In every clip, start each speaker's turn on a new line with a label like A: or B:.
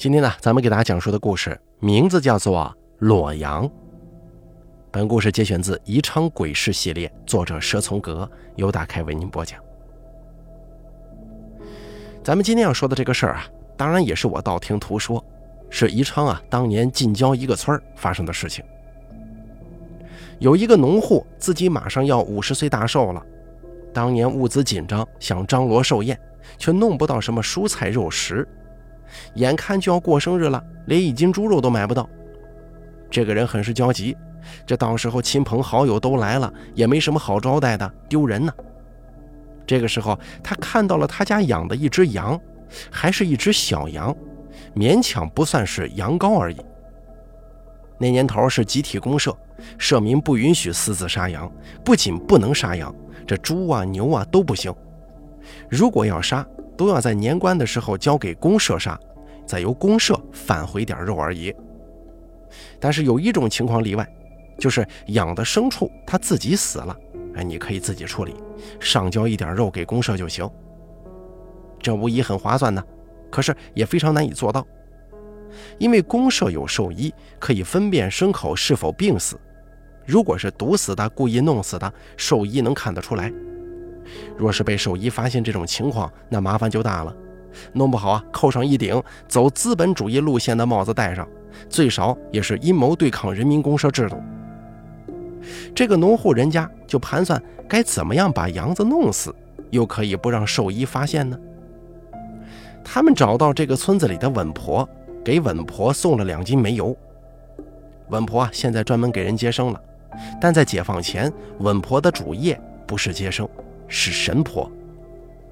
A: 今天呢，咱们给大家讲述的故事名字叫做《裸阳》。本故事节选自《宜昌鬼事》系列，作者蛇从阁，由大开为您播讲。咱们今天要说的这个事儿啊，当然也是我道听途说，是宜昌啊当年近郊一个村发生的事情。有一个农户自己马上要五十岁大寿了，当年物资紧张，想张罗寿宴，却弄不到什么蔬菜肉食，眼看就要过生日了，连一斤猪肉都买不到。这个人很是焦急，这到时候亲朋好友都来了，也没什么好招待的，丢人呢。这个时候，他看到了他家养的一只羊，还是一只小羊，勉强不算是羊羔而已。那年头是集体公社，社民不允许私自杀羊，不仅不能杀羊，这猪啊牛啊都不行。如果要杀，都要在年关的时候交给公社杀，再由公社返回点肉而已。但是有一种情况例外，就是养的牲畜它自己死了。哎，你可以自己处理，上交一点肉给公社就行。这无疑很划算呢，可是也非常难以做到，因为公社有兽医，可以分辨牲口是否病死。如果是毒死的、故意弄死的，兽医能看得出来。若是被兽医发现这种情况，那麻烦就大了，弄不好啊，扣上一顶走资本主义路线的帽子戴上，最少也是阴谋对抗人民公社制度。这个农户人家就盘算该怎么样把羊子弄死，又可以不让兽医发现呢？他们找到这个村子里的稳婆，给稳婆送了两斤煤油。稳婆啊，现在专门给人接生了，但在解放前，稳婆的主业不是接生，是神婆。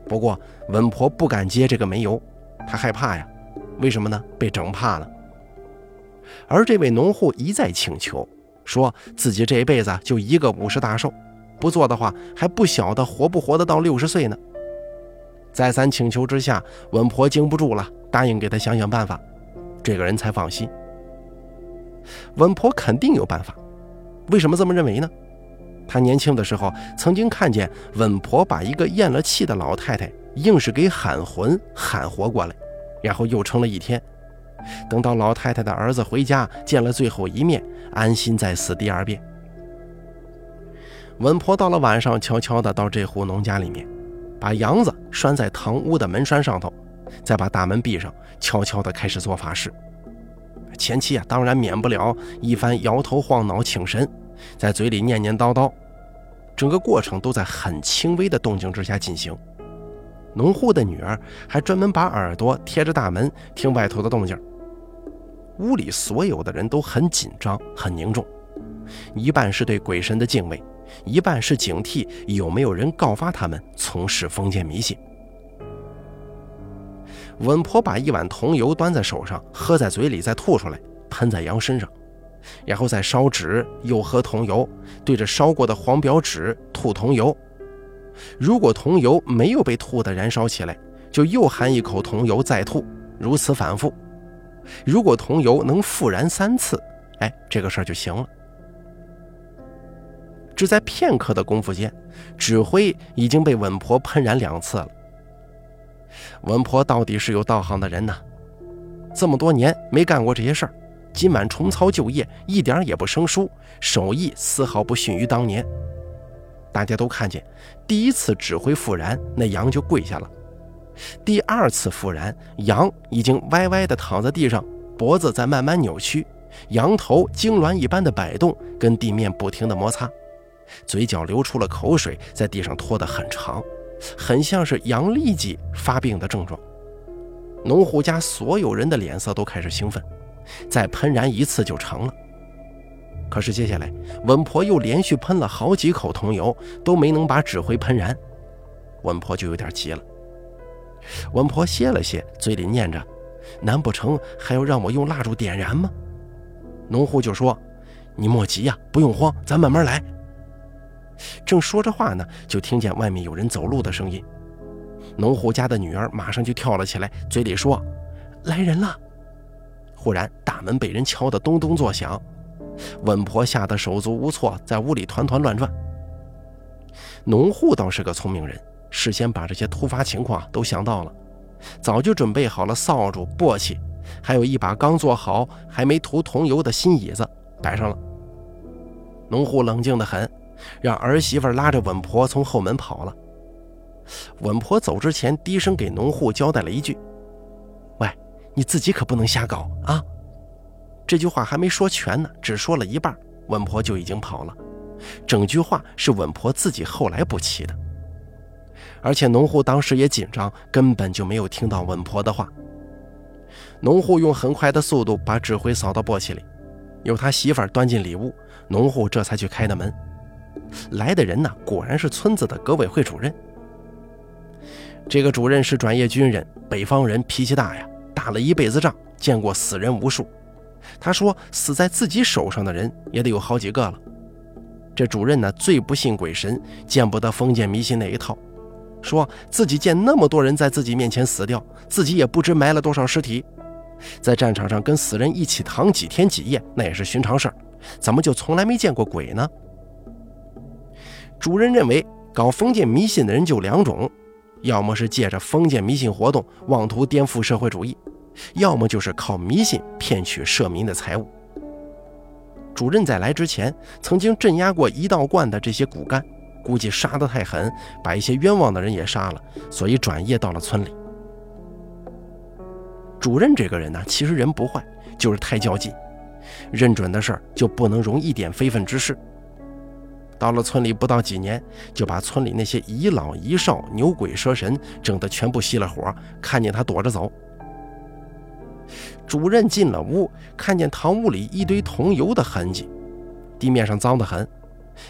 A: 不过稳婆不敢接这个煤油，她害怕呀。为什么呢？被整怕了。而这位农户一再请求。说自己这一辈子就一个五十大寿，不做的话还不晓得活不活得到六十岁呢。再三请求之下，稳婆经不住了，答应给他想想办法，这个人才放心。稳婆肯定有办法，为什么这么认为呢？他年轻的时候曾经看见稳婆把一个咽了气的老太太硬是给喊魂喊活过来，然后又撑了一天。等到老太太的儿子回家见了最后一面，安心再死第二遍。稳婆到了晚上，悄悄地到这户农家里面，把羊子拴在堂屋的门栓上头，再把大门闭上，悄悄地开始做法事。前期啊，当然免不了一番摇头晃脑请神，在嘴里念念叨叨，整个过程都在很轻微的动静之下进行。农户的女儿还专门把耳朵贴着大门听外头的动静。屋里所有的人都很紧张、很凝重，一半是对鬼神的敬畏，一半是警惕有没有人告发他们从事封建迷信。稳婆把一碗桐油端在手上，喝在嘴里，再吐出来，喷在羊身上，然后再烧纸，又喝桐油，对着烧过的黄表纸吐桐油。如果桐油没有被吐的燃烧起来，就又含一口桐油再吐，如此反复。如果桐油能复燃三次，哎，这个事儿就行了。只在片刻的功夫间，纸灰已经被稳婆喷燃两次了。稳婆到底是有道行的人呐，这么多年没干过这些事儿，今晚重操旧业，一点也不生疏，手艺丝毫不逊于当年。大家都看见，第一次指灰复燃，那羊就跪下了。第二次复燃，羊已经歪歪地躺在地上，脖子在慢慢扭曲，羊头痉挛一般的摆动，跟地面不停地摩擦，嘴角流出了口水，在地上拖得很长，很像是羊痢疾发病的症状。农户家所有人的脸色都开始兴奋，再喷燃一次就成了。可是接下来，稳婆又连续喷了好几口桐油，都没能把纸灰喷燃，稳婆就有点急了。稳婆歇了歇，嘴里念着：“难不成还要让我用蜡烛点燃吗？”农户就说：“你莫急呀，不用慌，咱慢慢来。”正说着话呢，就听见外面有人走路的声音。农户家的女儿马上就跳了起来，嘴里说：“来人了！”忽然大门被人敲得咚咚作响，稳婆吓得手足无措，在屋里团团乱转。农户倒是个聪明人。事先把这些突发情况都想到了，早就准备好了扫帚、簸箕，还有一把刚做好还没涂桐油的新椅子摆上了。农户冷静得很，让儿媳妇拉着稳婆从后门跑了。稳婆走之前低声给农户交代了一句：“，你自己可不能瞎搞啊！”这句话还没说全呢，只说了一半，稳婆就已经跑了。整句话是稳婆自己后来补齐的。而且农户当时也紧张，根本就没有听到稳婆的话。农户用很快的速度把纸灰扫到簸箕里，由他媳妇端进里屋，农户这才去开的门。来的人呢，果然是村子的革委会主任。这个主任是转业军人，北方人，脾气大呀，打了一辈子仗，见过死人无数。他说，死在自己手上的人也得有好几个了。这主任呢，最不信鬼神，见不得封建迷信那一套，说自己见那么多人在自己面前死掉，自己也不知埋了多少尸体，在战场上跟死人一起躺几天几夜，那也是寻常事儿，怎么就从来没见过鬼呢？主任认为，搞封建迷信的人就两种。要么是借着封建迷信活动妄图颠覆社会主义，要么就是靠迷信骗取社民的财物。主任在来之前曾经镇压过一道观的这些骨干，估计杀得太狠，把一些冤枉的人也杀了，所以转业到了村里。主任这个人呢，其实人不坏，就是太较劲，认准的事儿就不能容一点非分之事。到了村里不到几年，就把村里那些遗老遗少、牛鬼蛇神整得全部熄了火。看见他躲着走。主任进了屋，看见堂屋里一堆桐油的痕迹，地面上脏得很，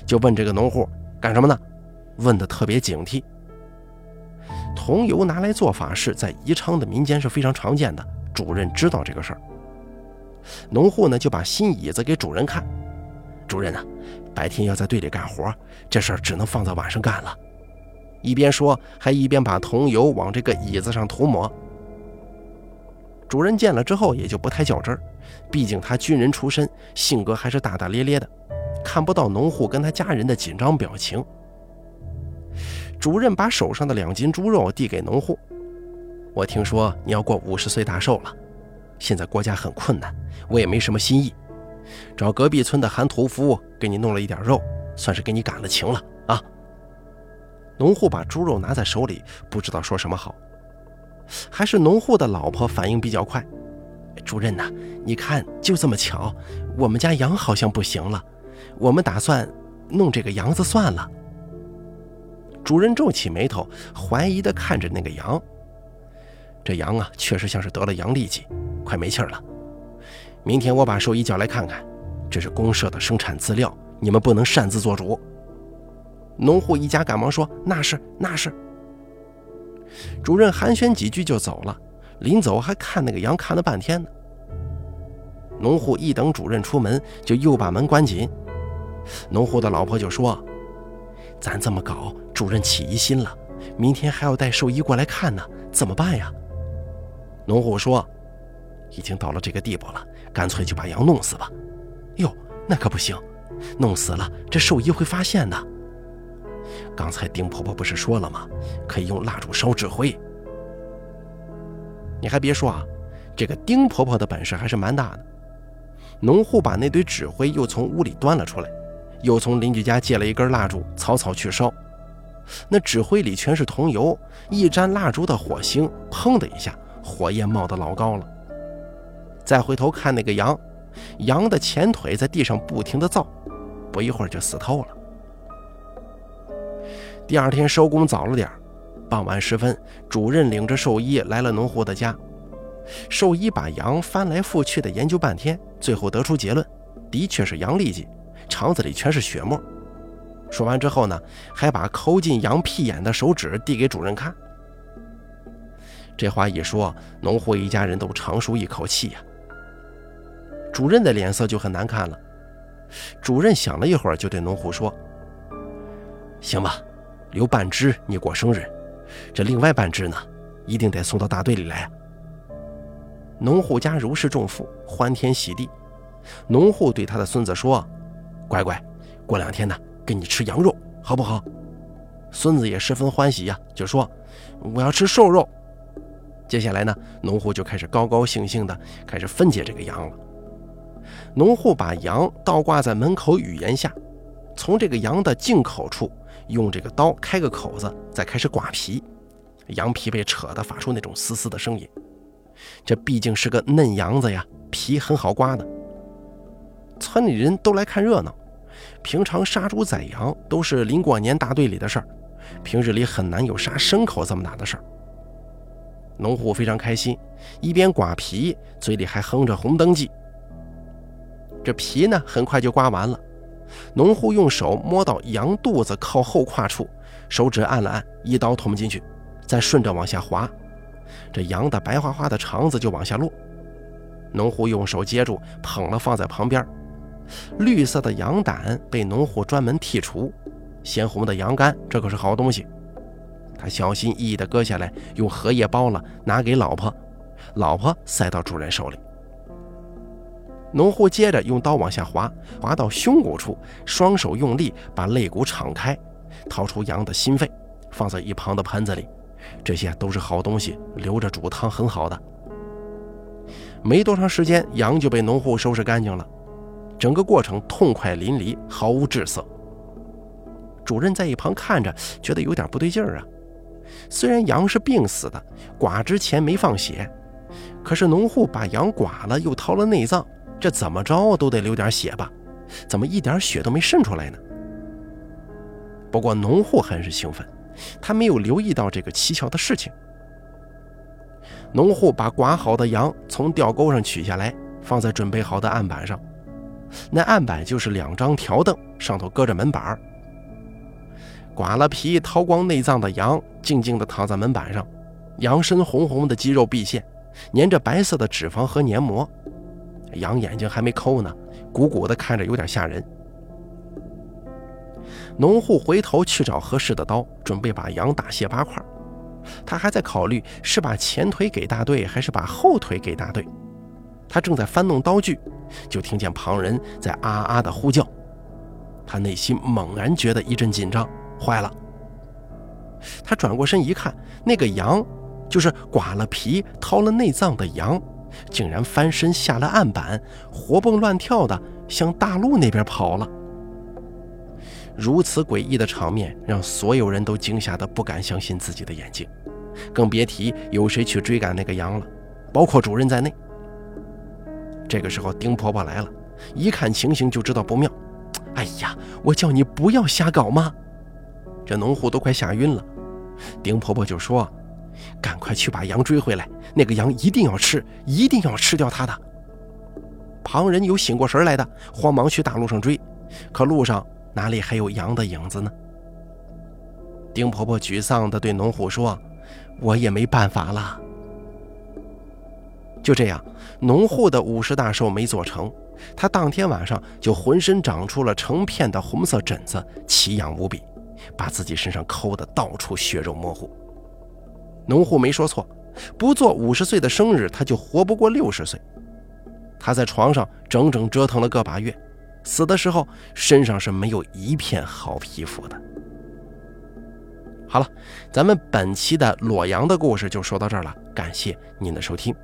A: 就问这个农户干什么呢？问得特别警惕。桐油拿来做法事，在宜昌的民间是非常常见的。主任知道这个事儿，农户呢就把新椅子给主任看。主任呢？白天要在队里干活，这事儿只能放在晚上干了。一边说，还一边把桐油往这个椅子上涂抹。主任见了之后也就不太较真儿，毕竟他军人出身，性格还是大大咧咧的，看不到农户跟他家人的紧张表情。主任把手上的两斤猪肉递给农户：“我听说你要过五十岁大寿了，现在国家很困难，我也没什么心意。”找隔壁村的韩屠夫给你弄了一点肉，算是给你感了情了啊！农户把猪肉拿在手里，不知道说什么好。还是农户的老婆反应比较快。主任呐，你看，就这么巧，我们家羊好像不行了，我们打算弄这个羊子算了。主任皱起眉头，怀疑地看着那个羊。这羊啊，确实像是得了羊痢疾，快没气儿了。明天我把兽医叫来看看，这是公社的生产资料，你们不能擅自做主。农户一家赶忙说：“那是，那是。”主任寒暄几句就走了，临走还看那个羊看了半天呢。农户一等主任出门，就又把门关紧。农户的老婆就说：“咱这么搞，主任起疑心了，明天还要带兽医过来看呢，怎么办呀？”农户说：“已经到了这个地步了。”干脆就把羊弄死吧！哟，那可不行，弄死了这兽医会发现的。刚才丁婆婆不是说了吗？可以用蜡烛烧纸灰。你还别说啊，这个丁婆婆的本事还是蛮大的。农户把那堆纸灰又从屋里端了出来，又从邻居家借了一根蜡烛，草草去烧。那纸灰里全是桐油，一沾蜡烛的火星，砰的一下，火焰冒得老高了。再回头看那个羊，羊的前腿在地上不停地造，不一会儿就死透了。第二天收工早了点傍晚时分，主任领着兽医来了农户的家。兽医把羊翻来覆去的研究半天，最后得出结论，的确是羊痢疾，肠子里全是血沫。说完之后呢，还把抠进羊屁眼的手指递给主任看。这话一说，农户一家人都长舒一口气呀。主任的脸色就很难看了。主任想了一会儿，就对农户说：“行吧，留半只你过生日，这另外半只呢，一定得送到大队里来。”农户家如释重负，欢天喜地。农户对他的孙子说：“乖乖，过两天呢，给你吃羊肉，好不好？”孙子也十分欢喜呀，就说：“我要吃瘦肉。”接下来呢，农户就开始高高兴兴的开始分解这个羊了。农户把羊倒挂在门口雨檐下，从这个羊的进口处用这个刀开个口子，再开始刮皮。羊皮被扯得发出那种嘶嘶的声音。这毕竟是个嫩羊子呀，皮很好刮的。村里人都来看热闹。平常杀猪宰羊都是临过年大队里的事儿，平日里很难有杀牲口这么大的事儿。农户非常开心，一边刮皮，嘴里还哼着红灯记。这皮呢，很快就刮完了。农户用手摸到羊肚子靠后胯处，手指按了按，一刀捅进去，再顺着往下滑，这羊的白花花的肠子就往下落。农户用手接住，捧了放在旁边。绿色的羊胆被农户专门剔除，鲜红的羊肝，这可是好东西。他小心翼翼地割下来，用荷叶包了，拿给老婆，老婆塞到主人手里。农户接着用刀往下划，划到胸骨处，双手用力把肋骨敞开，掏出羊的心肺，放在一旁的盆子里。这些都是好东西，留着煮汤很好的。没多长时间，羊就被农户收拾干净了。整个过程痛快淋漓，毫无滞色。主任在一旁看着，觉得有点不对劲儿啊。虽然羊是病死的，剐之前没放血，可是农户把羊剐了，又掏了内脏，这怎么着都得流点血吧？怎么一点血都没渗出来呢？不过农户很是兴奋，他没有留意到这个蹊跷的事情。农户把剐好的羊从吊钩上取下来，放在准备好的案板上。那案板就是两张条凳，上头搁着门板刮了皮、掏光内脏的羊静静地躺在门板上，羊身红红的，肌肉毕现，粘着白色的脂肪和黏膜。羊眼睛还没抠呢，鼓鼓的，看着有点吓人。农户回头去找合适的刀，准备把羊大卸八块。他还在考虑是把前腿给大队，还是把后腿给大队。他正在翻弄刀具。就听见旁人在啊啊的呼叫，他内心猛然觉得一阵紧张，坏了。他转过身一看，那个羊，就是刮了皮、掏了内脏的羊，竟然翻身下了案板，活蹦乱跳的向大路那边跑了。如此诡异的场面，让所有人都惊吓得不敢相信自己的眼睛，更别提有谁去追赶那个羊了，包括主任在内。这个时候，丁婆婆来了，一看情形就知道不妙。哎呀，我叫你不要瞎搞嘛？这农户都快吓晕了。丁婆婆就说：“赶快去把羊追回来，那个羊一定要吃，一定要吃掉它的。”旁人有醒过神来的，慌忙去大路上追，可路上哪里还有羊的影子呢？丁婆婆沮丧地对农户说：“我也没办法了。”就这样，农户的五十大寿没做成，他当天晚上就浑身长出了成片的红色疹子，奇痒无比，把自己身上抠得到处血肉模糊。农户没说错，不做五十岁的生日，他就活不过六十岁。他在床上整整折腾了个把月，死的时候身上是没有一片好皮肤的。好了，咱们本期的洛阳的故事就说到这儿了，感谢您的收听。